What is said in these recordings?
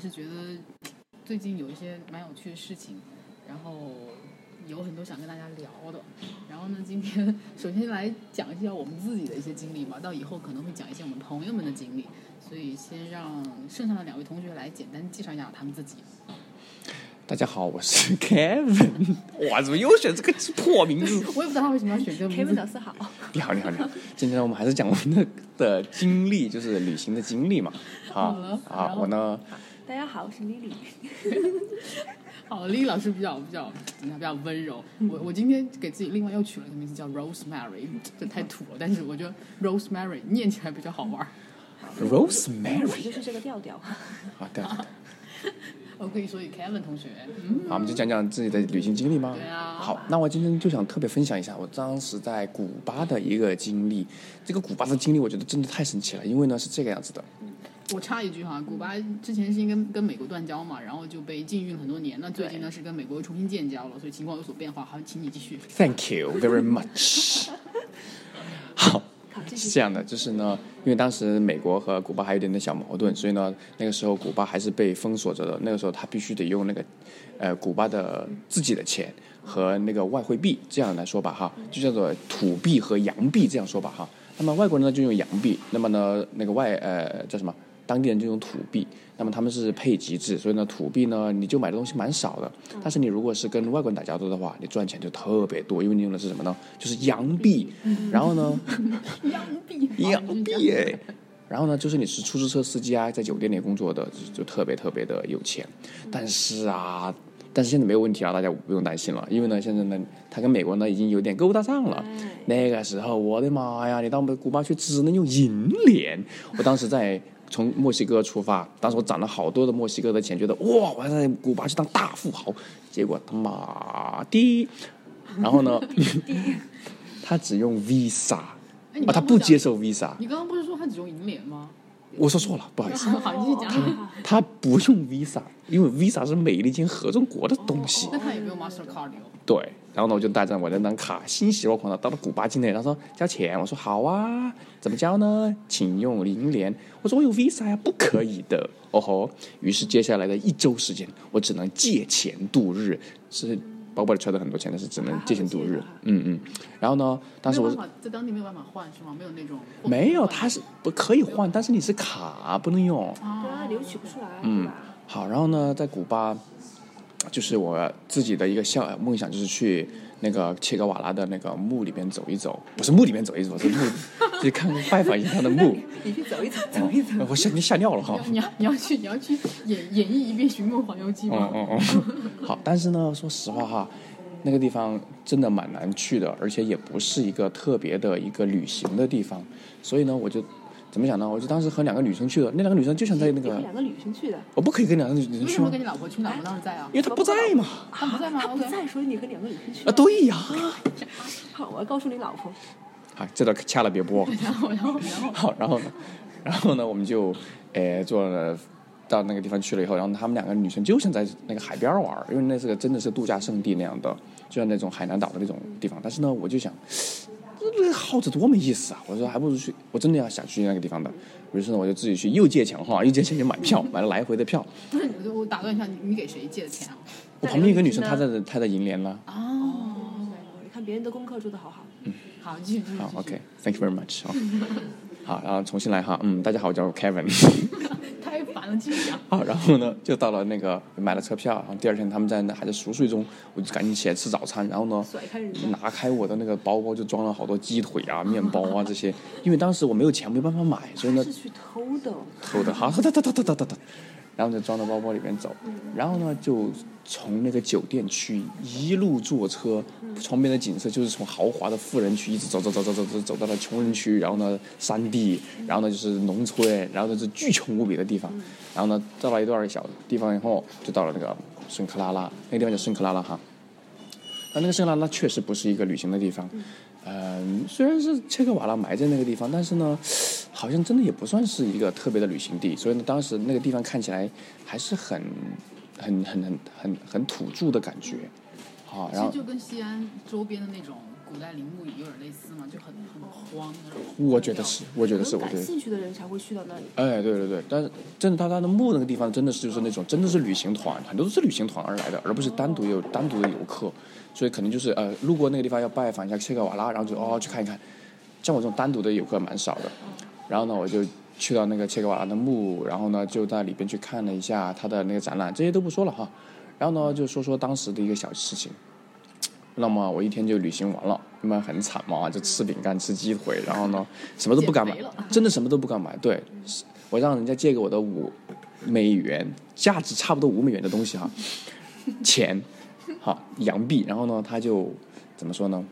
是觉得最近有一些蛮有趣的事情，然后有很多想跟大家聊的。然后呢，今天 首先来讲一下我们自己的一些经历嘛，到以后可能会讲一些我们朋友们的经历。所以先让剩下的两位同学来简单介绍一下他们自己。大家好，我是 Kevin。哇，怎么又选这个破名字？我也不知道他为什么要选这个名字。Kevin 老师好，你好，你好，你好。今天呢，我们还是讲我们的的经历，就是旅行的经历嘛。好好我呢，大家好，我是 Lily。好，，Lily 老师比较比较怎么样？比较温柔。我我今天给自己另外又取了一个名字叫 Rosemary，这太土了，但是我觉得 Rosemary 念起来比较好玩。Rosemary。就是这个调调。好的，我可以说给 Kevin 同学，嗯，好，我们就讲讲自己的旅行经历吗？对啊好，那我今天就想特别分享一下我当时在古巴的一个经历。这个古巴的经历，我觉得真的太神奇了，因为呢是这个样子的。我插一句哈，古巴之前是因为跟美国断交嘛，然后就被禁运很多年，那最近呢是跟美国又重新建交了，所以情况有所变化。好，请你继续。Thank you very much。好，是这样的，就是呢，因为当时美国和古巴还有点点小矛盾，所以呢，那个时候古巴还是被封锁着的。那个时候他必须得用那个，呃，古巴的自己的钱和那个外汇币这样来说吧，哈，就叫做土币和洋币这样说吧，哈。那么外国人呢就用洋币，那么呢那个外呃叫什么？当地人就用土币，那么他们是配极制，所以呢土币呢你就买的东西蛮少的，但是你如果是跟外国人打交道的话，你赚钱就特别多，因为你用的是什么呢？就是洋币，然后呢？洋币，洋币哎，然后呢就是你是出租车司机啊，在酒店里工作的就就特别特别的有钱，但是啊。但是现在没有问题了，大家不用担心了，因为呢，现在呢，他跟美国呢已经有点勾搭上了。那个时候，我的妈呀，你到我们古巴去只能用银联。我当时在从墨西哥出发，当时我攒了好多的墨西哥的钱，觉得哇，我要在古巴去当大富豪。结果他妈的，然后呢，他只用 Visa，啊，他不接受 Visa。你刚刚不是说他只用银联吗？我说错了，不好意思，好，继续讲。他不用 Visa，因为 Visa 是美利坚合众国的东西。那他也没有 Mastercard。对，然后呢，我就带着我的那张卡，欣喜若狂的到了古巴境内。他说交钱，我说好啊，怎么交呢？请用银联。我说我有 Visa 呀，不可以的。哦吼，于是接下来的一周时间，我只能借钱度日，是包包里揣着很多钱，但是只能借钱度日。嗯嗯。然后呢，当时我是没有办法在当地没有办法换是吗？没有那种没有，他是不可以换，但是你是卡不能用。对啊，你又取不出来，嗯？好，然后呢，在古巴，就是我自己的一个笑梦想，就是去那个切格瓦拉的那个墓里边走一走，不是墓里边走一走，是墓去看拜访一下他的墓。你去走一走，走一走。我吓你吓尿了哈。你要你要去你要去演演绎一遍《寻梦环游记》吗？嗯嗯嗯。好，但是呢，说实话哈，那个地方真的蛮难去的，而且也不是一个特别的一个旅行的地方，所以呢，我就怎么讲呢？我就当时和两个女生去的，那两个女生就想在那个，两个女生去的，我不可以跟两个女生去吗为什么跟？你老婆去？你老婆当时在啊因？为她不在嘛。她不在吗。她不在，所以你和两个女生去啊，对呀。好，我要告诉你老婆。好，这段掐了别播。然后然后然后好，然后呢，然后呢，我们就，呃，坐了到那个地方去了以后，然后他们两个女生就想在那个海边玩，因为那是个真的是度假胜地那样的，就像那种海南岛的那种地方。但是呢，我就想，这这耗着多没意思啊！我说还不如去，我真的要想去那个地方的。于是呢，我就自己去又借钱哈，又借钱去买票，买了来回的票。不是，我就我打断一下，你你给谁借的钱啊？我旁边一个女生，她在她在银联呢。哦，哦，你看别人的功课做得好好。嗯好，继续继续。好，OK，Thank、you very much 好。然后重新来哈，嗯，大家好，我叫 Kevin。太烦了，继续讲。好，然后呢，就到了那个买了车票，然后第二天他们在那还在熟睡中，我就赶紧起来吃早餐，然后呢开，拿开我的那个包包就装了好多鸡腿啊、面包啊这些，因为当时我没有钱，没办法买，所以呢是去偷的。偷的，好，哒哒哒哒哒哒哒，然后就装到包包里面走，然后呢就从那个酒店区一路坐车，旁边的景色就是从豪华的富人区一直走走走走走走走到了穷人区，然后呢山地，然后呢就是农村，然后呢是巨穷无比的地方，然后呢到了一段小地方以后，就到了那个圣克拉拉，那个地方叫圣克拉拉哈。那那个圣克拉拉确实不是一个旅行的地方，嗯、虽然是切格瓦拉埋在那个地方，但是呢，好像真的也不算是一个特别的旅行地，所以呢，当时那个地方看起来还是很、很、很、很、很、很土著的感觉，啊，然后就跟西安周边的那种古代陵墓有点类似嘛，就很很荒。我觉得是，我觉得是，可能感。兴趣的人才会去到那里。哎，对对对，但是真的他他的墓那个地方真的是就是那种真的是旅行团，很多是旅行团而来的，而不是单独有单独的游客，所以肯定就是呃路过那个地方要拜访一下切格瓦拉，然后就哦去看一看。像我这种单独的游客蛮少的，然后呢我就去到那个切格瓦拉的墓，然后呢就在里边去看了一下他的那个展览，这些都不说了哈，然后呢就说说当时的一个小事情。那么我一天就旅行完了，那么很惨嘛，就吃饼干、吃鸡腿，然后呢什么都不敢买。真的什么都不敢买。对，我让人家借给我的五美元，价值差不多五美元的东西哈，钱，好洋币，然后呢他就怎么说呢？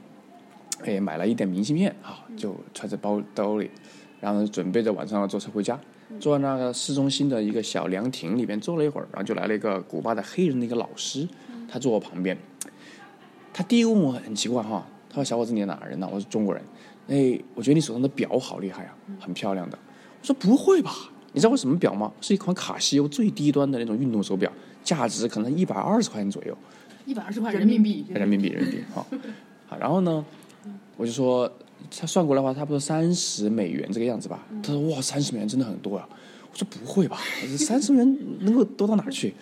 哎，买了一点明信片啊，就揣在包兜里，然后准备着晚上坐车回家，坐在那个市中心的一个小凉亭里边坐了一会儿，然后就来了一个古巴的黑人的一个老师，他坐我旁边，他第一个问我很奇怪哈，他说小伙子你哪人呢？我说中国人，哎，我觉得你手上的表好厉害啊，很漂亮的。我说不会吧？你知道我什么表吗？是一款卡西欧最低端的那种运动手表，价值可能一百二十块钱左右。一百二十块人民币，人民币，人民币，好，好，然后呢，我就说，他算过来的话，差不多三十美元这个样子吧。他说，哇，三十美元真的很多啊。我说不会吧，三十美元能够多到哪儿去？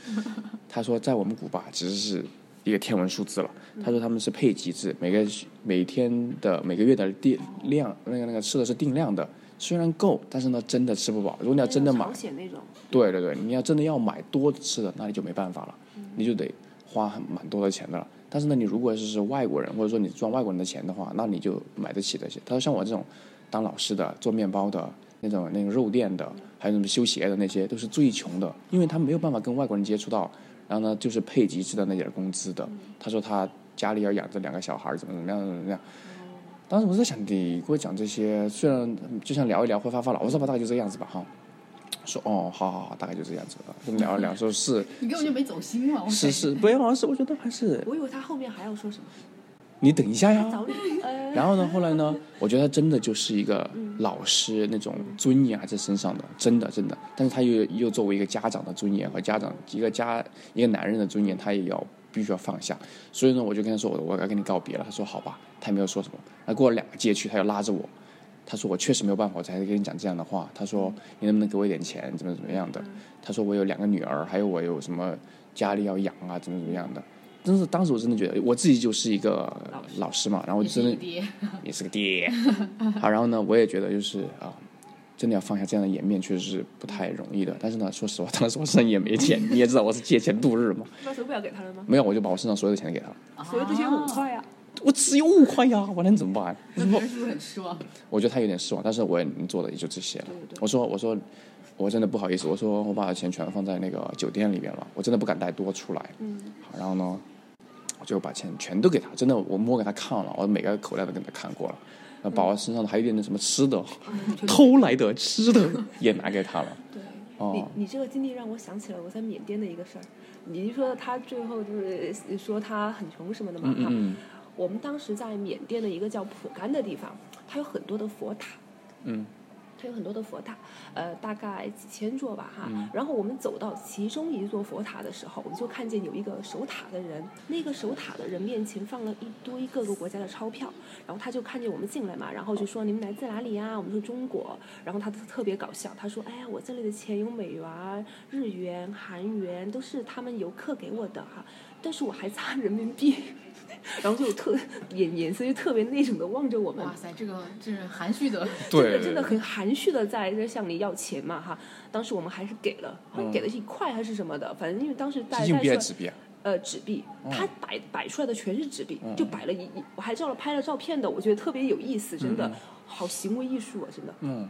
他说，在我们古巴其实是一个天文数字了。他说他们是配给制，每个每天的每个月的定量，那个那个吃的是定量的，虽然够，但是呢，真的吃不饱。如果你要真的买那种，对对对，你要真的要买多吃的，那你就没办法了，你就得花很蛮多的钱的了。但是呢，你如果是是外国人，或者说你赚外国人的钱的话，那你就买得起这些。他说像我这种当老师的、做面包的、那种那种肉店的，还有什么修鞋的那些，都是最穷的，因为他没有办法跟外国人接触到，然后呢，就是配极制的那点工资的。他说他家里要养着两个小孩，怎么怎么样怎么样。当时我在想，你给我讲这些，虽然就像聊一聊会发发牢骚吧，大概就这样子吧，哈。说哦，好好好，大概就这样子吧。这么聊了聊，说是 你根本就没走心嘛！是是，不要是，我觉得还是我以为他后面还要说什么，你等一下呀。然后呢，后来呢，我觉得他真的就是一个老师那种尊严还在身上的，真的真的。但是他又又作为一个家长的尊严和家长一个家一个男人的尊严，他也要必须要放下。所以呢，我就跟他说，我我要跟你告别了。他说好吧，他也没有说什么。那过了两个街区，他又拉着我，他说我确实没有办法，我才跟你讲这样的话。他说你能不能给我一点钱，怎么怎么样的？他说我有两个女儿，还有我有什么家里要养啊，怎么怎么样的。真是当时我真的觉得我自己就是一个老师嘛，然后我真的也是个爹。好，然后呢，我也觉得就是啊，真的要放下这样的颜面，确实是不太容易的。但是呢，说实话，当时我身上也没钱，你也知道我是借钱度日嘛。把手表给他了吗？没有，我就把我身上所有的钱给他了。所有的钱五块呀，我只有五块呀，我能怎么办？那别人是不是很失望？我觉得他有点失望，但是我也能做的也就这些了。对对我说我说我真的不好意思，我说我把钱全放在那个酒店里面了，我真的不敢带多出来。嗯，好，然后呢，我就把钱全都给他，真的我摸给他看了，我每个口袋都给他看过了，然后把我身上的还有一点那什么吃的，偷来的吃的 也拿给他了。对。哦你你这个经历让我想起了我在缅甸的一个事儿。你说他最后就是说他很穷什么的嘛哈。嗯嗯我们当时在缅甸的一个叫普甘的地方，它有很多的佛塔，嗯它有很多的佛塔，呃，大概几千座吧哈。嗯然后我们走到其中一座佛塔的时候，我们就看见有一个守塔的人，那个守塔的人面前放了一堆各个国家的钞票，然后他就看见我们进来嘛，然后就说你们来自哪里呀？我们说中国，然后他特别搞笑，他说哎呀，我这里的钱有美元、日元、韩元，都是他们游客给我的哈，但是我还差人民币。然后就特眼眼色就特别那种的望着我们，哇塞，这个这是含蓄的，真对的真的很含蓄的在在向你要钱嘛哈。当时我我们还是给了，好像给的是一块还是什么的，反正因为当时带硬币还是纸币啊？呃纸币，他摆摆出来的全是纸币，就摆了一一，我还照了拍了照片的，我觉得特别有意思，真的好行为艺术啊，真的。嗯，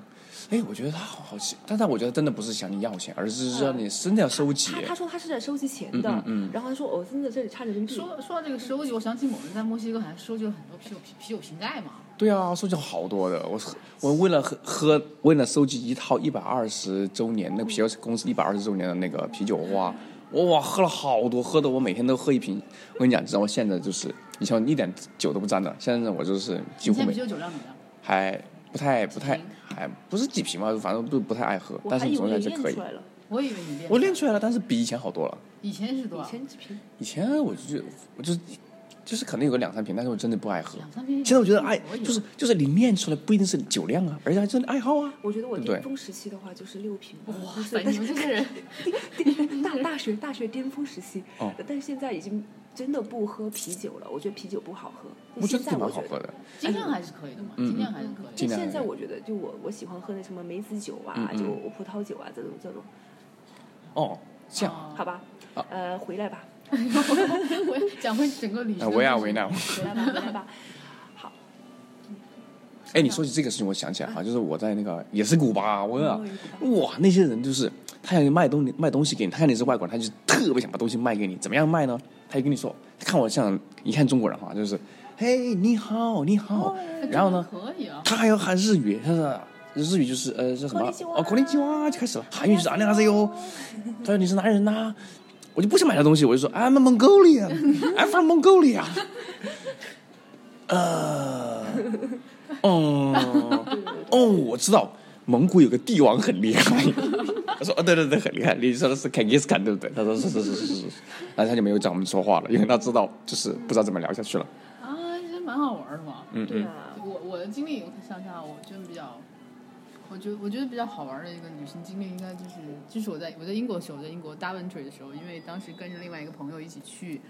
哎，我觉得他好好奇，但是我觉得真的不是向你要钱，而是让你真的要收集。他他说他是在收集钱的，嗯嗯嗯然后他说我、哦、真的这里差人民币，说说到这个收集，我想起我们在墨西哥好像收集了很多啤酒啤啤酒瓶盖嘛。对啊，收集了好多的。我我为了喝喝，为了收集一套一百二十周年那个啤酒公司一百二十周年的那个啤酒花，我哇喝了好多，喝的我每天都喝一瓶。我跟你讲，你知道我现在就是以前一点酒都不沾的，现在呢我就是几乎啤酒酒量怎么样？还不太不太还不是几瓶嘛，反正不不太爱喝，但是总还以为你体还是可以我以为你练，我练出来了，但是比以前好多了。以前是多以少？前几瓶，以前我就我就就是可能有个两三瓶，但是我真的不爱喝。两三瓶现在我觉得爱就是就是你练出来不一定是酒量啊，而且还真的爱好啊。我觉得我巅峰时期的话就是六瓶，哇就是塞，你们这些人，大大学大学巅峰时期，哦但是现在已经真的不喝啤酒了。我觉得啤酒不好喝。我觉得挺现在我觉得，蛮好喝的。尽量还是可以的嘛，嗯尽量还是可以现在我觉得，就我我喜欢喝那什么梅子酒啊，就葡萄酒啊这种这种，哦，这样啊好吧？呃，回来吧，我 讲回整个旅啊，行，维亚维纳。回来吧，回来吧。好，哎，你说起这个事情，我想起来哈，就是我在那个也是古巴，我哇，那些人就是他想卖东西卖东西给你，他看你是外国人，他就特别想把东西卖给你，怎么样卖呢？他就跟你说看我像一看中国人哈就是嘿你好你好。然后呢他还要喊日语他说日语就是呃叫什么？哦国灵精哇就开始了韩语就是阿里阿塞哟？他说你是哪里人呐？我就不想买他东西我就说 i'm mongolia i'm from mongolia. 呃哦哦我知道。蒙古有个帝王很厉害。他说：“哦，对对对，很厉害。你说的是 Genghis Khan 对不对？”他说：“是是是是是。”然后他就没有找我们说话了，因为他知道就是不知道怎么聊下去了。啊，其实蛮好玩的嘛。嗯嗯，对啊，我我的经历，我想想，我觉得比较，我觉得我觉得比较好玩的一个旅行经历，应该就是就是我在我在英国的时候，我在英国 Daventry 的时候，因为当时跟着另外一个朋友一起去，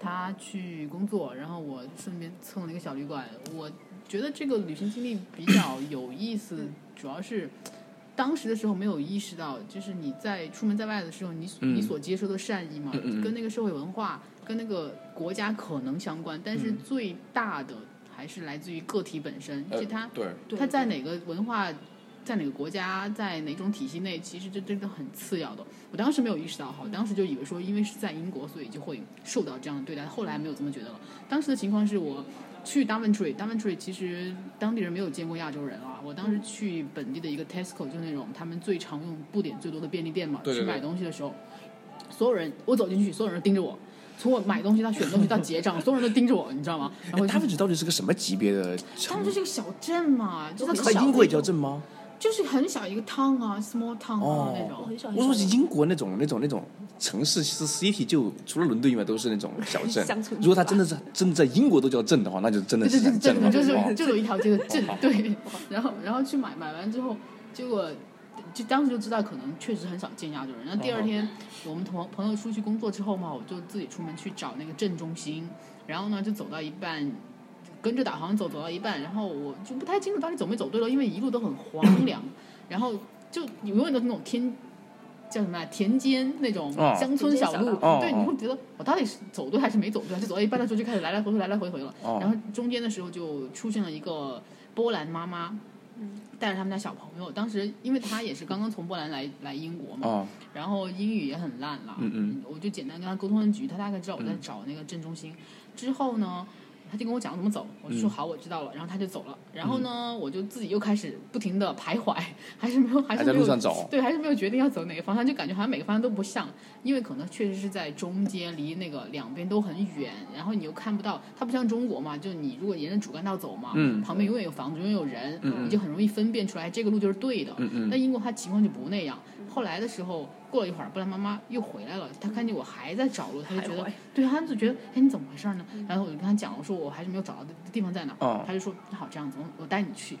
他去工作，然后我顺便蹭了一个小旅馆。我觉得这个旅行经历比较有意思，主要是。当时的时候没有意识到，就是你在出门在外的时候，你嗯你所接收的善意嘛，跟那个社会文化、跟那个国家可能相关，但是嗯最大的还是来自于个体本身，呃就他对，对他在哪个文化，在哪个国家，在哪种体系内，其实这真的很次要的。我当时没有意识到，哈，当时就以为说，因为是在英国，所以就会受到这样的对待。后来没有这么觉得了。当时的情况是我去 Daventry，Daventry 其实当地人没有见过亚洲人啊。我当时去本地的一个 Tesco，就那种他们最常用布点最多的便利店嘛，对对对去买东西的时候，所有人我走进去，所有人都盯着我。从我买东西到选东西到结账，所有人都盯着我，你知道吗？然后 Daventry 到底是个什么级别的他城们？就是个小镇嘛，就是英国也叫镇吗？就是很小一个 town 啊，small town 啊、哦那种。很小很我说是英国那种那种那种城市是 city，就除了伦敦以外都是那种小镇乡。村如果他真的是真的在英国都叫镇的话，那就真的是镇了。就是哦就有一条街的镇，对。然后然后去买买完之后，结果就当时就知道可能确实很少见亚洲人。那第二天我们同朋友出去工作之后嘛，我就自己出门去找那个镇中心，然后呢就走到一半。跟着导航走，走到一半，然后我就不太清楚到底走没走对了，因为一路都很荒 凉，然后就永远都是那种天叫什么啊田间那种哦乡村小路，对，你会觉得我到底是走对还是没走对，就走到一半的时候就开始来来回回来来回回了，哦。然后中间的时候就出现了一个波兰妈妈，带着他们家小朋友，当时因为他也是刚刚从波兰来来英国嘛，哦，然后英语也很烂了，嗯嗯。我就简单跟他沟通了几句，他大概知道我在找那个镇中心。之后呢，他就跟我讲怎么走，我就说嗯好，我知道了。然后他就走了。然后呢，我就自己又开始不停的徘徊，还是没有，还是还在没有路上走对，还是没有决定要走哪个方向，就感觉好像每个方向都不像，因为可能确实是在中间，离那个两边都很远，然后你又看不到，它不像中国嘛，就你如果沿着主干道走嘛，嗯旁边永远有房子，永远有人，你就很容易分辨出来这个路就是对的。嗯嗯但英国它情况就不那样。后来的时候，过了一会儿，布兰妈妈又回来了，她看见我还在找路，她就觉得，对，她就觉得，哎，你怎么回事呢？然后我就跟她讲，我说我还是没有找到的地方在哪。哦她就说，那好，这样子，我我带你去。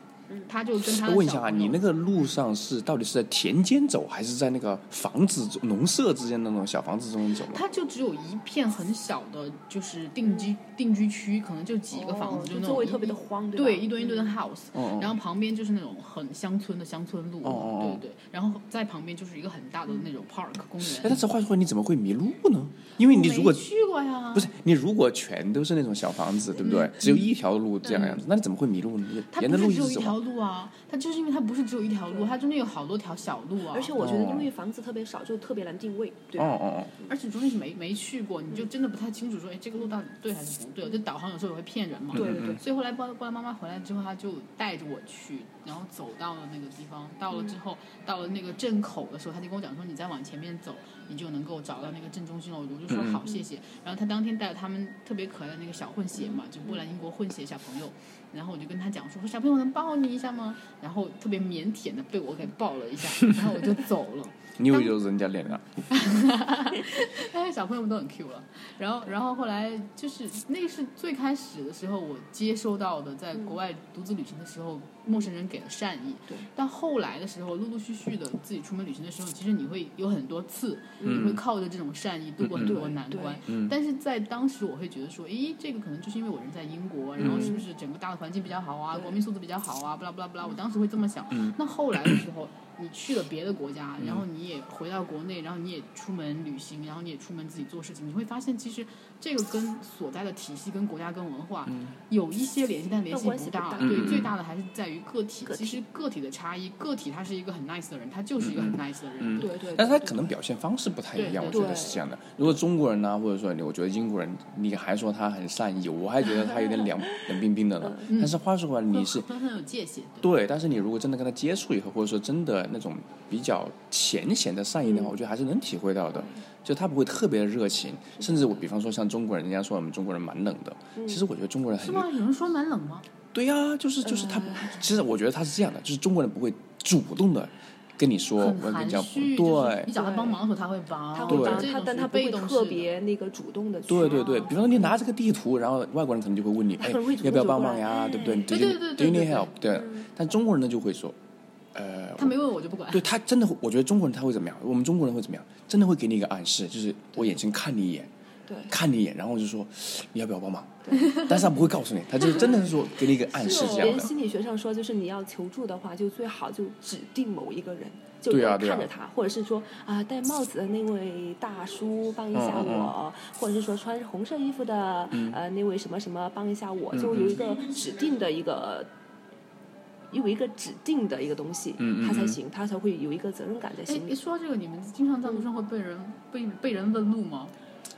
她就跟她的问一下啊，你那个路上是到底是在田间走，还是在那个房子农舍之间的那种小房子中走吗？它就只有一片很小的，就是定居定居区，可能就几个房子，就周围特别的荒，对吧？对，一堆一堆的 house，、然后旁边就是那种很乡村的乡村路，对对，然后在旁边就是一个很大的那种 park 公园。哎，但是话说回来，你怎么会迷路呢？因为你如果去过呀，不是你如果全都是那种小房子，对不对？只有一条路这样样子，那你怎么会迷路呢？沿着路一直走啊。条路啊，它就是因为它不是只有一条路，它中间有好多条小路啊。而且我觉得，哦因为房子特别少，就特别难定位，对吧？哦哦哦，而且中间是没没去过，你就真的不太清楚说，哎，这个路到底对还是不对？这导航有时候也会骗人嘛。对对对。所以后来波波兰妈妈回来之后，她就带着我去，然后走到了那个地方。到了之后，到了那个镇口的时候，她就跟我讲说，你再往前面走，你就能够找到那个镇中心了。我就说好，谢谢。然后她当天带了他们特别可爱的那个小混血嘛，就波兰英国混血小朋友。然后我就跟他讲说，说小朋友能抱你一下吗？然后特别腼腆的被我给抱了一下，然后我就走了。你以为就是人家脸啊？但是小朋友们都很 Q 了。然后，然后后来就是那个是最开始的时候我接收到的，在国外独自旅行的时候，陌生人给的善意。对。但后来的时候，陆陆续续的自己出门旅行的时候，其实你会有很多次，嗯你会靠着这种善意度过很多难关。嗯但是在当时，我会觉得说，诶，这个可能就是因为我人在英国，然后是不是整个大的环境比较好啊，对国民素质比较好啊，不啦不啦不啦，我当时会这么想。嗯那后来的时候，你去了别的国家，然后你也回到国内，然后你也出门旅行，然后你也出门自己做事情，你会发现其实这个跟所在的体系、跟国家、跟文化有一些联系，但联系不大。对，嗯最大的还是在于个体。其实个体的差异，个体他是一个很 nice 的人，他就是一个很 nice 的人。嗯对对。但是他可能表现方式不太一样，我觉得是这样的。如果中国人呢，或者说你，我觉得英国人，你还说他很善意，我还觉得他有点凉 冷冰冰的呢。但是话说回来，你是会很有界限。对，但是你如果真的跟他接触以后，或者说真的那种比较浅显的善意的话，我觉得还是能体会到的。就他不会特别的热情，甚至我比方说像中国人，人家说我们中国人蛮冷的，其实我觉得中国人很是吗？有人说蛮冷吗？对呀、就是就是他不，其实我觉得他是这样的，就是中国人不会主动的跟你说，很我跟你讲，对你找他帮忙的时候他会帮，他对会帮他，但他不会特别那个主动的去。对对对，比方说你拿这个地图，然后外国人可能就会问你，要不要帮忙呀？哎对不对？对 Do you- 对对 Do you need help？对，但中国人呢就会说，呃，他没问我就不管。对他真的，我觉得中国人他会怎么样？我们中国人会怎么样？真的会给你一个暗示，就是我眼睛看你一眼，对看你一眼，然后我就说你要不要帮忙？但是他不会告诉你，他就是真的是说给你一个暗示 这样的。连心理学上说，就是你要求助的话，就最好就指定某一个人，就看着他，或者是说啊戴帽子的那位大叔帮一下嗯嗯我，或者是说穿红色衣服的、呃那位什么什么帮一下我，嗯就有一个指定的一个。有一个指定的一个东西，嗯嗯嗯他才行，他才会有一个责任感在哎心，里。说这个，你们经常在路上会被人被被人问路吗？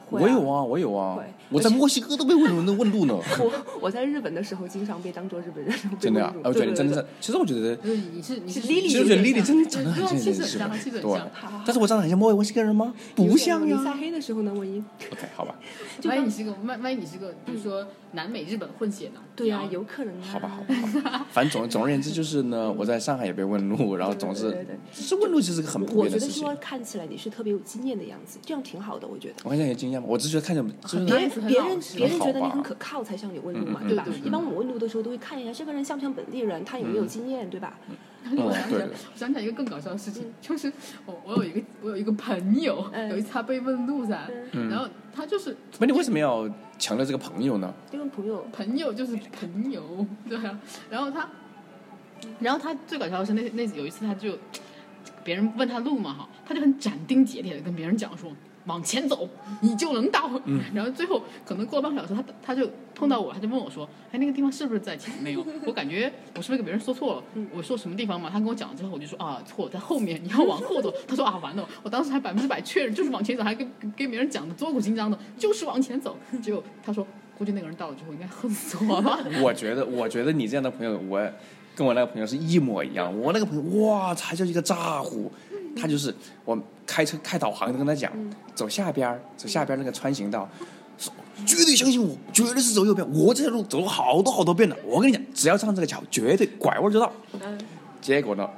会啊我有啊，我有啊，我在墨西哥都被问问 问路呢。我我在日本的时候，经常被当做日本人，真的呀问，路我觉得真的是，其实我觉得，就是你是你是是 Lily 其实我觉得 Lily 真的长得很像日本对但是我长得很像墨西哥人吗？不像你晒。黑的时候呢，万一 OK，好吧，就万一你是个万万一你是个，比如说南美日本混血呢？对呀、有可能啊。好吧，好吧，好吧。反正总总而言之就是呢，我在上海也被问路，然后总是对对对，其实问路其实是个很普我遍的事情觉得说。看起来你是特别有经验的样子，这样挺好的，我觉得。我看见有经验吗？我只是觉得看着就是别人别人别人觉得你很可靠才向你问路嘛，对吧一般我们问路的时候都会看一下这个人像不像本地人，他有没有嗯经验，对吧？我想起来，想起来一个更搞笑的事情，就是我我有一个我有一个朋友，嗯有一次他被问路噻，嗯然后他就是那你为什么要强调这个朋友呢？因为朋友朋友就是朋友，对啊，然后他，然后他最搞笑的是那那有一次他就别人问他路嘛哈，他就很斩钉截铁的跟别人讲说。往前走，你就能到。然后最后可能过了半个小时，他他就碰到我，他就问我说：“哎，那个地方是不是在前面？有？我感觉我是不是给别人说错了？我说什么地方嘛？他跟我讲了之后，我就说啊，错，在后面，你要往后走。他说啊，完了，我当时还百分之百确认就是往前走，还跟跟别人讲的坐骨紧张的，就是往前走。结果他说，估计那个人到了之后应该恨死我了。我觉得，我觉得你这样的朋友，我跟我那个朋友是一模一样。我那个朋友，哇，才叫一个咋呼，他就是我开车开导航的跟他讲，走下边儿，走下边那个穿行道，绝对相信我，绝对是走右边。我这条路走了好多好多遍了，我跟你讲，只要上这个桥，绝对拐弯就到。嗯结果呢，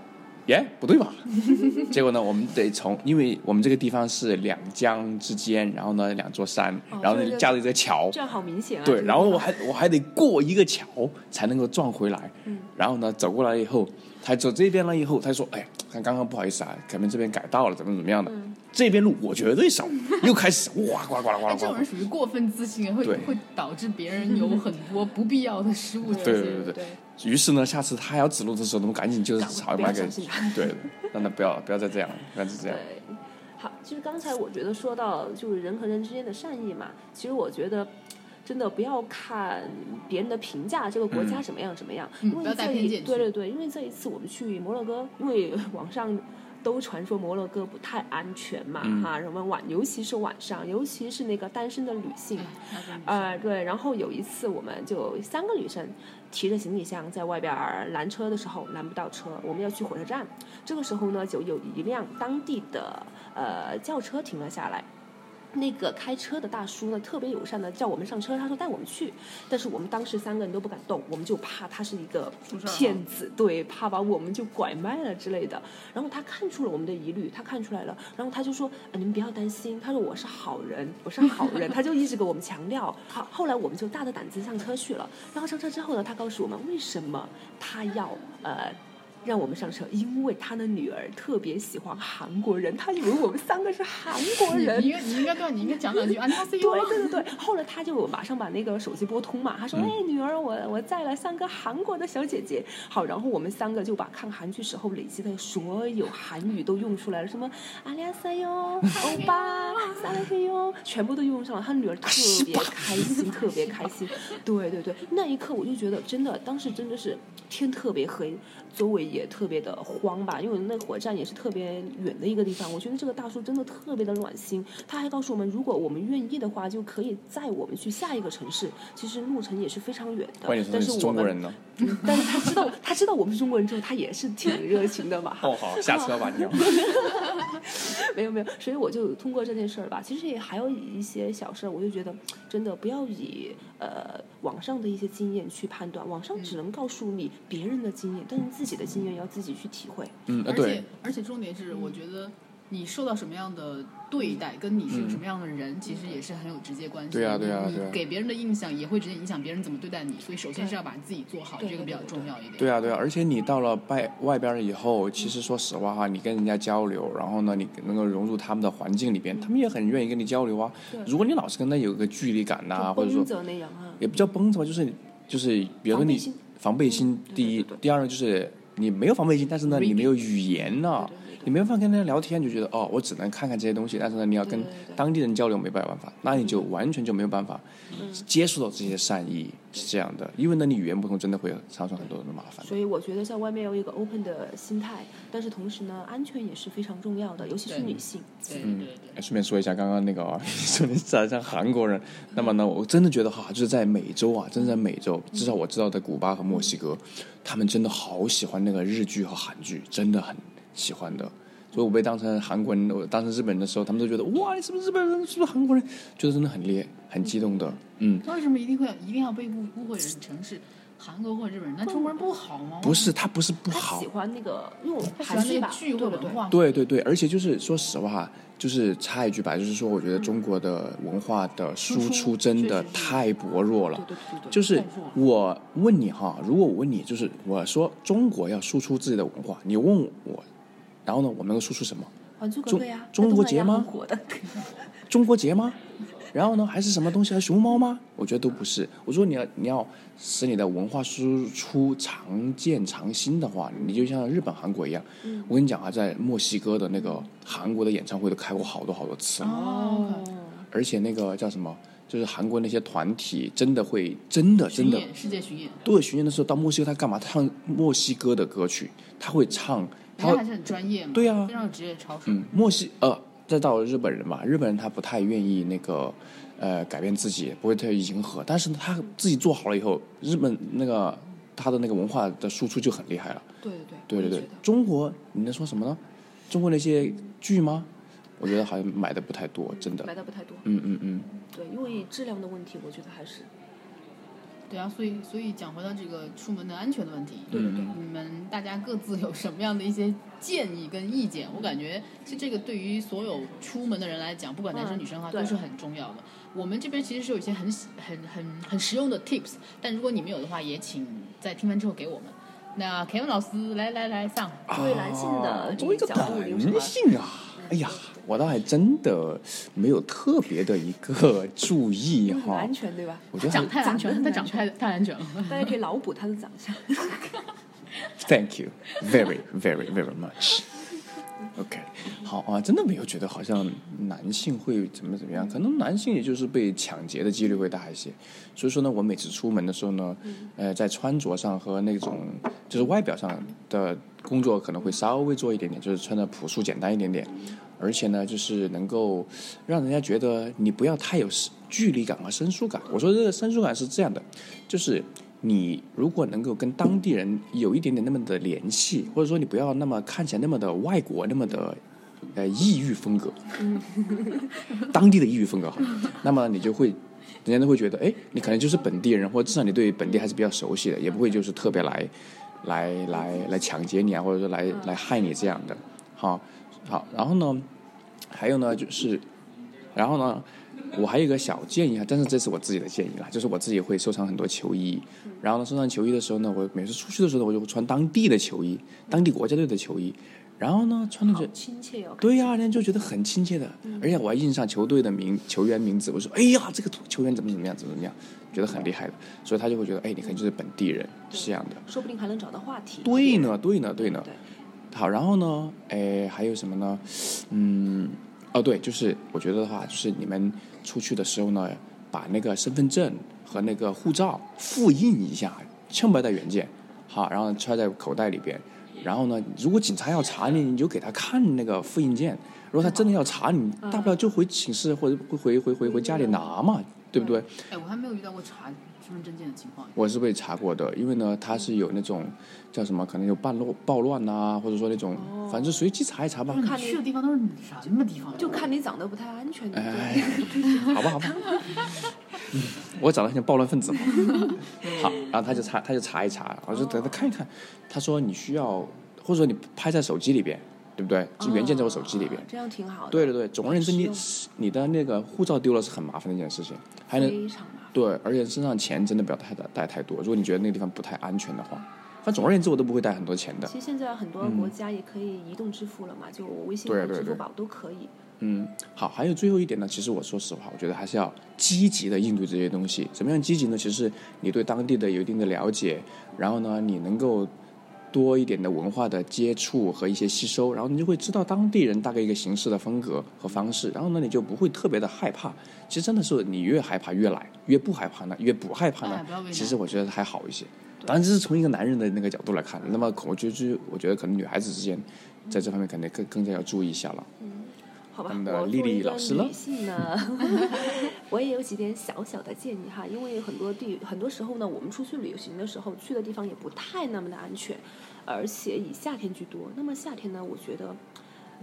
耶，不对吧？结果呢，我们得从，因为我们这个地方是两江之间，然后呢两座山，然后呢架了一个桥，这样好明显啊。对，然后我还我还得过一个桥才能够撞回来。嗯然后呢，走过来以后，他走这边了以后，他说：“哎，看刚刚不好意思啊，可能这边改道了，怎么怎么样的，嗯这边路我绝对少。”又开始哇呱啦呱啦呱啦呱啦哎这种人。属于过分自信，会会导致别人有很多不必要的失误。对对对对于是呢，下次他要指路的时候，我们赶紧就是赶不要朝买给他，对，让他不要不要再这样了，不要再这样。对，好，其实刚才我觉得说到就是人和人之间的善意嘛，其实我觉得。真的不要看别人的评价，这个国家怎么样怎么样，因为嗯不要带这一偏见对对对，因为这一次我们去摩洛哥，因为网上都传说摩洛哥不太安全嘛，嗯。哈，人们晚，尤其是晚上，尤其是那个单身的女性，呃，对，然后有一次我们就三个女生提着行李箱在外边儿拦车的时候拦不到车，我们要去火车站，这个时候呢就有一辆当地的呃轿车停了下来。那个开车的大叔呢，特别友善的叫我们上车，他说带我们去，但是我们当时三个人都不敢动，我们就怕他是一个骗子，对，怕把我们就拐卖了之类的。然后他看出了我们的疑虑，他看出来了，然后他就说、呃你们不要担心，他说我是好人，我是好人，他就一直给我们强调。好，后来我们就大着胆子上车去了，然后上车之后呢，他告诉我们为什么他要呃。让我们上车，因为他的女儿特别喜欢韩国人，他以为我们三个是韩国人你你。应该你应该对啊，你应该讲两句 安对对对对，后来他就马上把那个手机拨通嘛，他嗯说：“哎，女儿，我我载了三个韩国的小姐姐。”好，然后我们三个就把看韩剧时候累积的所有韩语都用出来了，什么阿里阿塞哟、欧巴、萨拉嘿哟，全部都用上了。他女儿特别开心，特别开心。对对对，那一刻我就觉得真的，当时真的是天特别黑，周围也特别的慌吧，因为那火车站也是特别远的一个地方。我觉得这个大叔真的特别的暖心，他还告诉我们，如果我们愿意的话，就可以载我们去下一个城市。其实路程也是非常远的，但是我是中国人们，呢。嗯 但是他知道他知道我们是中国人之后，他也是挺热情的嘛。哦，好，下车吧，你 要。没有没有，所以我就通过这件事儿吧，其实也还有一些小事儿，我就觉得真的不要以呃网上的一些经验去判断，网上只能告诉你别人的经验，但是自己的经验要自己去体会。嗯，呃，而且对，而且重点是，我觉得你受到什么样的对待，跟你是个什么样的人，其实也是很有直接关系的。对啊对啊你对啊给别人的印象也会直接影响别人怎么对待你，所以首先是要把自己做好，这个比较重要一点。对啊，对啊，而且你到了外外边儿以后，其实说实话哈，你跟人家交流，然后呢，你能够融入他们的环境里边，他们也很愿意跟你交流啊。如果你老是跟他有个距离感呐、就或者说也不叫绷着吧，就是就是，比如说你防备心第一对对对，第二呢就是你没有防备心，但是呢，你没有语言呐、对对对对你没办法跟人家聊天，就觉得哦，我只能看看这些东西，但是呢，你要跟当地人交流没办法，那你就完全就没有办法嗯接触到这些善意，是这样的，因为呢，你语言不通，真的会产生很多的麻烦。所以我觉得在外面有一个 open 的心态，但是同时呢，安全也是非常重要的，尤其是女性。对嗯对对。哎顺便说一下，刚刚那个啊，说你长得像韩国人，那么呢，我真的觉得哈，就是在美洲啊，真的在美洲，至少我知道在古巴和墨西哥，他们真的好喜欢那个日剧和韩剧，真的很喜欢的。所以我被当成韩国人，我当成日本人的时候，他们都觉得哇，你是不是日本人？是不是韩国人？觉得真的很烈，很激动的。嗯，那为什么一定会一定要被误误会成是韩国或者日本人？那中国人不好吗？不是，他不是不好喜，欢那个因为我喜韩剧吧，欢那个剧对对对或文化。对对对，而且就是说实话，就是插一句吧，就是说，我觉得中国的文化的输输出出真的太薄弱了。对对对对，就是我问你哈，如果我问你，就是我说中国要输出自己的文化，你问我，然后呢，我们能够输出什么？《还珠格中国节吗中国节吗？然后呢，还是什么东西？还熊猫吗？我觉得都不是。我说你要你要使你的文化输出常见常新的话，你就像日本、韩国一样。嗯我跟你讲啊，在墨西哥的那个韩国的演唱会都开过好多好多次，哦，而且那个叫什么，就是韩国那些团体真的会真的真的巡演世界巡演，对，巡演的时候到墨西哥，他干嘛？他唱墨西哥的歌曲，他会唱，他还是很专业嘛，对啊非常有职业操守。嗯，墨西呃，再到日本人嘛，日本人他不太愿意那个呃改变自己，不会太迎合，但是他自己做好了以后，日本那个他的那个文化的输出就很厉害了。对对对对对我也觉得，中国你能说什么呢？中国那些剧吗？我觉得好像买的不太多，真的。买的不太多。嗯嗯嗯，对，因为质量的问题，我觉得还是对啊，所以所以讲回到这个出门的安全的问题，对对对嗯你们大家各自有什么样的一些建议跟意见？我感觉其实这个对于所有出门的人来讲，不管男生嗯女生哈，对都是很重要的。我们这边其实是有一些很很很很实用的 tips，但如果你们有的话，也请在听完之后给我们。那 Kevin 老师来来来上，作为男性的啊作为一个角度有什么男性啊，哎呀，我倒还真的没有特别的一个注意哈安。全，对吧？我觉得长还太安全，他长得很长太太安全了。大家可以脑补他的长相。Thank you very very very much。OK，好啊，真的没有觉得好像男性会怎么怎么样，可能男性也就是被抢劫的几率会大一些。所以说呢，我每次出门的时候呢，呃，在穿着上和那种就是外表上的工作可能会稍微做一点点，就是穿的朴素简单一点点，而且呢，就是能够让人家觉得你不要太有距离感和生疏感。我说这个生疏感是这样的，就是你如果能够跟当地人有一点点那么的联系，或者说你不要那么看起来那么的外国，那么的呃异域风格，当地的异域风格哈，那么你就会，人家都会觉得，哎，你可能就是本地人，或者至少你对本地还是比较熟悉的，也不会就是特别来，来来来抢劫你啊，或者说来来害你这样的，好，好，然后呢，还有呢就是，然后呢，我还有一个小建议啊，但是这是我自己的建议啦，就是我自己会收藏很多球衣，然后呢，收藏球衣的时候呢，我每次出去的时候呢，我就会穿当地的球衣，当地国家队的球衣，然后呢，穿的好就亲切哦。对呀、人家就觉得很亲切的，而且我还印上球队的名、球员名字，我说，哎呀，这个球员怎么怎么样，怎么怎么样，觉得很厉害的，所以他就会觉得，哎，你肯定就是本地人，是这样的。说不定还能找到话题。对呢，对呢，对呢。对，好，然后呢，哎，还有什么呢？嗯，哦，对，就是我觉得的话，就是你们出去的时候呢，把那个身份证和那个护照复印一下，千万不要带原件，好，然后揣在口袋里边。然后呢，如果警察要查你，你就给他看那个复印件。如果他真的要查你，大不了就回寝室或者回回回回家里拿嘛，对不对？哎，我还没有遇到过查身份证件的情况。我是被查过的，因为呢，他是有那种叫什么，可能有暴乱、暴乱呐、或者说那种，反正随机查一查吧不。是你去的地方都是什么地方？就看你长得不太安全。哎，好吧，好吧，嗯我长得很像暴乱分子嘛。好，然后他就查，他就查一查，我就等他看一看。他说你需要，或者说你拍在手机里边，对不对？就原件在我手机里边哦。这样挺好的。对对对，总而言之，你你的那个护照丢了是很麻烦的一件事情，还能非常麻烦。对，而且身上钱真的不要太带带太多。如果你觉得那个地方不太安全的话，反正总而言之，我都不会带很多钱的。其实现在很多国家也可以移动支付了嘛，就微信支付宝都可以。嗯，好，还有最后一点呢，其实我说实话，我觉得还是要积极的应对这些东西。怎么样积极呢？其实你对当地的有一定的了解，然后呢，你能够多一点的文化的接触和一些吸收，然后你就会知道当地人大概一个行事的风格和方式，然后呢，你就不会特别的害怕。其实真的是你越害怕越来，越不害怕呢，越不害怕呢其实我觉得还好一些。当然，这是从一个男人的那个角度来看，那么我觉得，我觉得可能女孩子之间在这方面肯定更更加要注意一下了。好吧，我作为一个丽老师呢女性呢，我也有几点小小的建议哈，因为很多地很多时候呢，我们出去旅行的时候去的地方也不太那么的安全，而且以夏天居多。那么夏天呢，我觉得。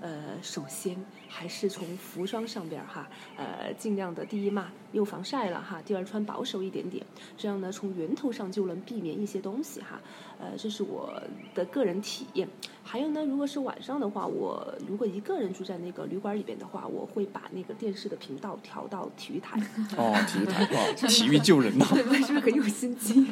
呃，首先还是从服装上边儿哈，呃，尽量的第一嘛，又防晒了哈，第二穿保守一点点，这样呢，从源头上就能避免一些东西哈。呃，这是我的个人体验。还有呢，如果是晚上的话，我如果一个人住在那个旅馆里边的话，我会把那个电视的频道调到体育台。哦，体育台，哦，体育救人呐、对？是不是很有心机？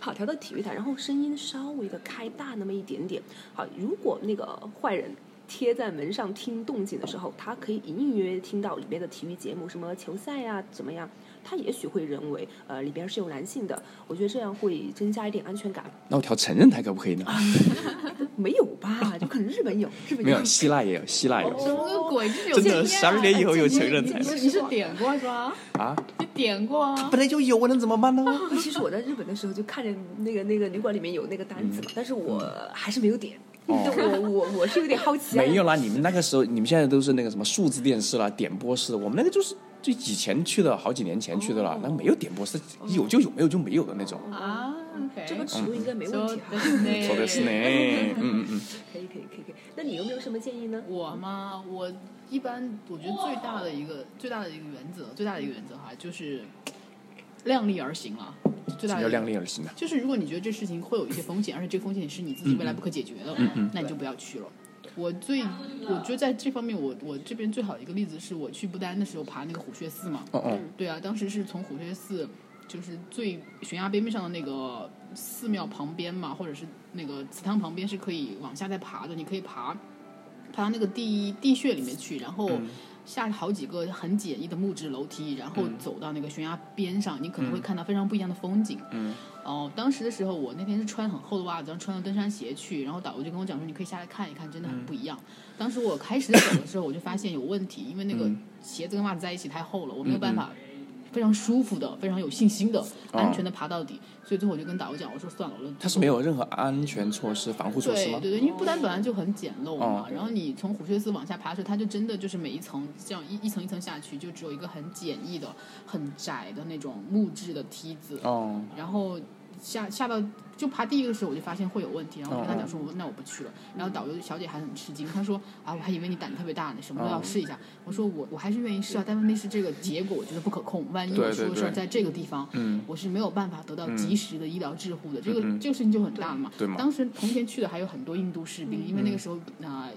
好，调到体育台，然后声音稍微的开大那么一点点。好，如果那个坏人贴在门上听动静的时候，他可以隐隐约约听到里边的体育节目，什么球赛呀、怎么样？他也许会认为，呃，里边是有男性的。我觉得这样会增加一点安全感。那我调成人台可不可以呢？没有吧？就可能日本有，日本没有，希腊也有，希腊有什么个鬼？真的经验啊12年以后有成人才你是你是点过是吧？啊。你点过啊？本来就有，我能怎么办呢？其实我在日本的时候就看见那个那个旅馆里面有那个单子嘛，但是我还是没有点。哦我我我是有点好奇、啊。没有啦，你们那个时候，你们现在都是那个什么数字电视啦、点播式的，我们那个就是就以前去的，好几年前去的了，那没有点播式，有就有，没有就没有的那种。啊这个尺度应该没问题哈、说的是呢，嗯嗯嗯，可以可以可以可以。那你有没有什么建议呢？我吗？我一般我觉得最大的一个最大的一个原则，最大的一个原则哈，就是量力而行了。最大的要量力而行的。就是如果你觉得这事情会有一些风险，而且这个风险是你自己未来不可解决的，嗯那你就不要去了。我最，我觉得在这方面我，我这边最好的一个例子是我去不丹的时候爬那个虎穴寺嘛。哦哦，对啊，当时是从虎穴寺，就是最悬崖边边上的那个寺庙旁边嘛，或者是那个祠堂旁边是可以往下再爬的，你可以爬爬到那个地地穴里面去，然后下了好几个很简易的木质楼梯，然后走到那个悬崖边上，你可能会看到非常不一样的风景。嗯。哦，当时的时候，我那天是穿很厚的袜子，然后穿了登山鞋去，然后导游就跟我讲说，你可以下来看一看，真的很不一样。当时我开始走的时候，我就发现有问题，因为那个鞋子跟袜子在一起太厚了，我没有办法非常舒服的、非常有信心的、安全的爬到底。所以最后我就跟导游讲，我说算了，我说它是没有任何安全措施、防护措施吗？对对对，因为不丹本来就很简陋嘛，哦然后你从虎穴寺往下爬的时候，它就真的就是每一层这样一一层一层下去，就只有一个很简易的、很窄的那种木质的梯子，哦，然后下下到就爬第一个的时候，我就发现会有问题，然后我跟他嗯讲说，我那我不去了。然后导游小姐还很吃惊，她说啊，我还以为你胆子特别大，呢什么都要试一下。我说我我还是愿意试啊，但问题是这个结果我觉得不可控，万一对我出了对。对事儿在这个地方，嗯。我是没有办法得到嗯。及时的医疗治护的，这个这个事情就很大了嘛。对嘛。当时同天去的还有很多印度士兵，因为那个时候啊、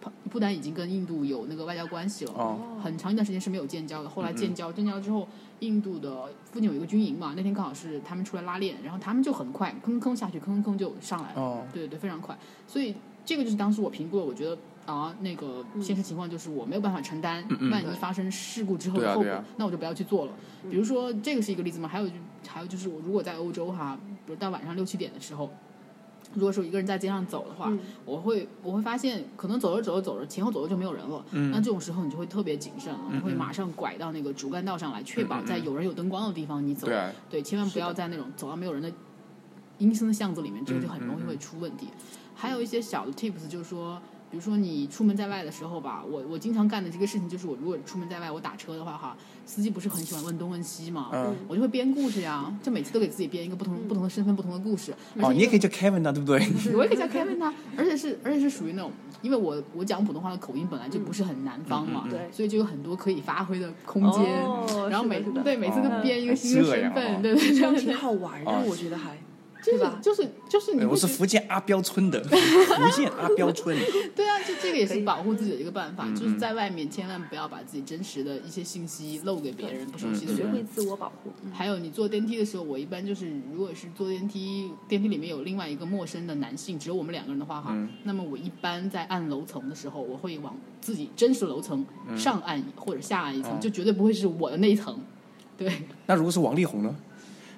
不不丹已经跟印度有那个外交关系了，哦。很长一段时间是没有建交的。后来建交，建交之后，印度的附近有一个军营嘛，那天刚好是他们出来拉练，然后他们就很快吭吭下去，吭吭就上来了。哦对对对，非常快。所以这个就是当时我评估了，我觉得啊，那个现实情况就是我没有办法承担，嗯万一发生事故之后的后果，那我就不要去做了。比如说这个是一个例子嘛，还有就还有就是我如果在欧洲哈，比如到晚上六七点的时候。如果说一个人在街上走的话，嗯。我会我会发现，可能走着走着走着，前后左右就没有人了。嗯。那这种时候你就会特别谨慎了，你会马上拐到那个主干道上来，确保在有人有灯光的地方你走。对千万不要在那种走到没有人的阴森的巷子里面，这个就很容易会出问题。还有一些小的 tips，就是说，比如说你出门在外的时候吧，我我经常干的这个事情就是，我如果出门在外，我打车的话哈，司机不是很喜欢问东问西嘛，嗯我就会编故事呀，就每次都给自己编一个不同、不同的身份、不同的故事。而哦，且你也可以叫 Kevin 啊，对不对？我也可以叫 Kevin 啊，而且是而且是属于那种，因为我我讲普通话的口音本来就不是很南方嘛，嗯嗯嗯对所以就有很多可以发挥的空间。哦然后每对每次都哦编一个新的身份，哦对对这样挺对对，好玩的哦，我觉得还，就是对吧？就是就是你哎我是福建阿标村的，福建阿标村。对啊，就这个也是保护自己的一个办法，嗯就是在外面千万不要把自己真实的一些信息漏给别人不熟悉的嗯人。学会自我保护。还有你坐电梯的时候，我一般就是如果是坐电梯，电梯里面有另外一个陌生的男性，只有我们两个人的话哈，嗯那么我一般在按楼层的时候，我会往自己真实楼层上按或者下按一层，哦就绝对不会是我的那一层。对，那如果是王力宏呢？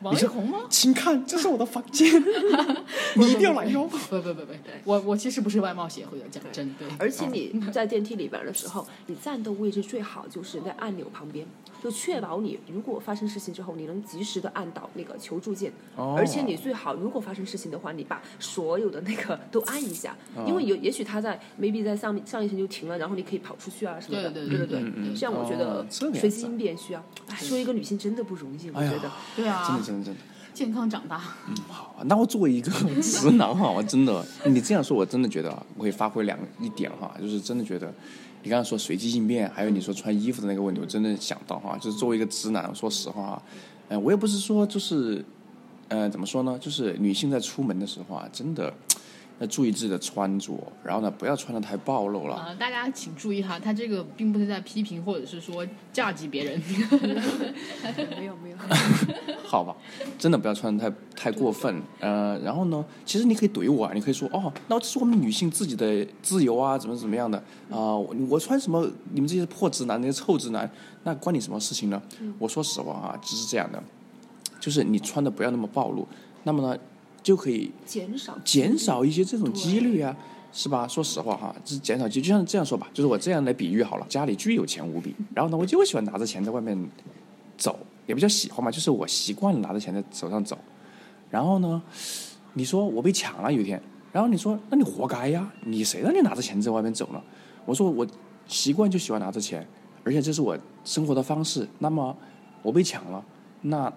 王力宏吗？请看，这是我的房间，你一定要来哟。不不不不，我我其实不是外貌协会的，讲真对。而且你在电梯里边的时候，你站的位置最好就是在按钮旁边，就确保你如果发生事情之后，你能及时的按到那个求助键。哦而且你最好如果发生事情的话，你把所有的那个都按一下，哦因为有也许他在 maybe 在上面上一层就停了，然后你可以跑出去啊什么的。对对对对嗯嗯嗯这样我觉得随机应变需要。哎，作为一个女性真的不容易，我觉得。对啊，真的真的。健康长大。嗯，好，那我作为一个直男哈，我真的，你这样说，我真的觉得啊我可以发挥两一点哈，就是真的觉得，你刚才说随机应变，还有你说穿衣服的那个问题，我真的想到哈，就是作为一个直男，说实话哈，呃，我也不是说就是，呃，怎么说呢，就是女性在出门的时候啊，真的要注意自己的穿着，然后呢，不要穿的太暴露了。呃，大家请注意哈，他这个并不是在批评或者是说架击别人。没有没有，好吧，真的不要穿的太太过分。呃，然后呢，其实你可以怼我啊，你可以说哦，那这是我们女性自己的自由啊，怎么怎么样的啊、我我穿什么，你们这些破直男，那些臭直男，那关你什么事情呢？我说实话啊，只是这样的，就是你穿的不要那么暴露，那么呢，就可以减少减少一些这种几率啊，是吧？说实话哈，就是减少几率，就像这样说吧，就是我这样来比喻好了，家里巨有钱无比，然后呢，我就喜欢拿着钱在外面走，也不叫喜欢嘛，就是我习惯了拿着钱在手上走，然后呢，你说我被抢了有一天，然后你说那你活该呀，你谁让你拿着钱在外面走呢？我说我习惯就喜欢拿着钱，而且这是我生活的方式，那么我被抢了，那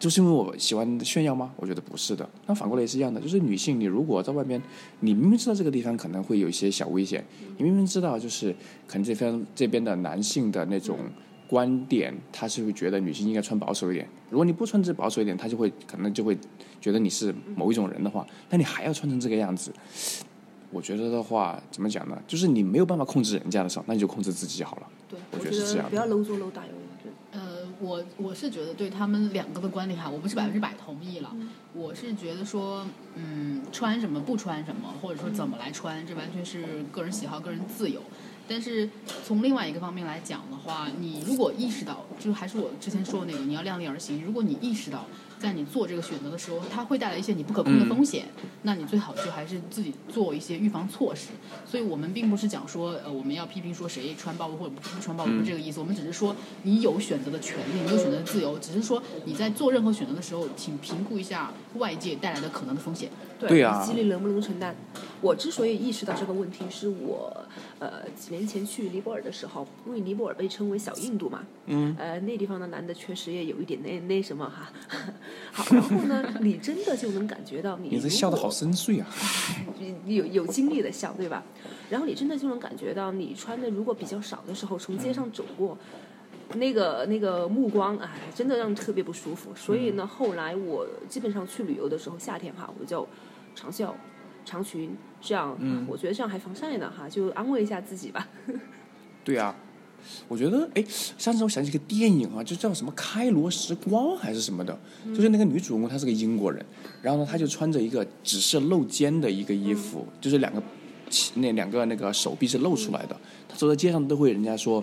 就是因为我喜欢炫耀吗？我觉得不是的。那反过来也是一样的，就是女性，你如果在外面，你明明知道这个地方可能会有一些小危险，你明明知道就是可能这边这边的男性的那种观点，他是会觉得女性应该穿保守一点。如果你不穿这保守一点，他就会可能就会觉得你是某一种人的话，那你还要穿成这个样子。我觉得的话，怎么讲呢？就是你没有办法控制人家的时候，那你就控制自己好了。对，我我觉得是这样不要搂做搂打哟。我我是觉得对他们两个的观点哈，我不是百分之百同意了。我是觉得说，嗯，穿什么不穿什么，或者说怎么来穿，这完全是个人喜好、个人自由。但是从另外一个方面来讲的话，你如果意识到，就还是我之前说的那个，你要量力而行。如果你意识到，在你做这个选择的时候，它会带来一些你不可控的风险，那你最好就还是自己做一些预防措施。所以我们并不是讲说，呃，我们要批评说谁穿暴露或者不不穿暴露，不是这个意思。我们只是说你有选择的权利，你有选择的自由，只是说你在做任何选择的时候，请评估一下外界带来的可能的风险。对啊肌力能不能承担？我之所以意识到这个问题，是我呃几年前去尼泊尔的时候，因为尼泊尔被称为小印度嘛，嗯，呃那地方的男的确实也有一点那那什么哈。好，然后呢，你真的就能感觉到你你这笑得好深邃啊！你有有经历的笑，对吧？然后你真的就能感觉到，你穿的如果比较少的时候，从街上走过，那个那个目光，哎，真的让特别不舒服。所以呢，后来我基本上去旅游的时候，夏天哈，我就长袖、长裙，这样，嗯我觉得这样还防晒呢哈，就安慰一下自己吧。对啊，我觉得哎，上次我想起一个电影啊，就叫什么《开罗时光》还是什么的，就是那个女主人公她是个英国人，然后呢，她就穿着一个只是露肩的一个衣服，就是两个那两个那个手臂是露出来的，她走在街上都会人家说。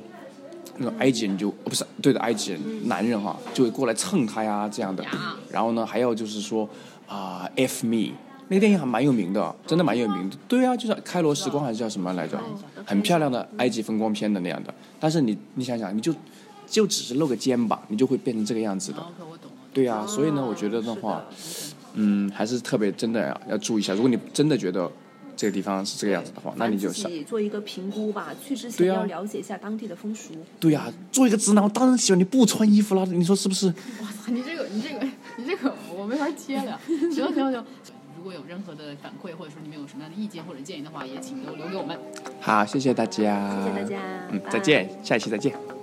那种埃及人就、哦不是对的埃及人男人哈，就会过来蹭她呀这样的。然后呢，还要就是说啊、f me，那个电影还蛮有名的，真的蛮有名的。对啊，就是《开罗时光》还是叫什么来着？很漂亮的埃及风光片的那样的。但是你你想想，你就就只是露个肩膀，你就会变成这个样子的。对啊、所以呢，我觉得的话，嗯，还是特别真的要要注意一下。如果你真的觉得这个地方是这个样子的话，那你就自。己做一个评估吧，去之前要了解一下当地的风俗。对呀、做一个直男，我当然喜欢你不穿衣服啦。你说是不是？哇塞，你这个你这个你这个我没法接了。行行行，如果有任何的反馈，或者说你们有什么样的意见或者建议的话，也请都留给我们。好，谢谢大家。谢谢大家，嗯，再见，下一期再见。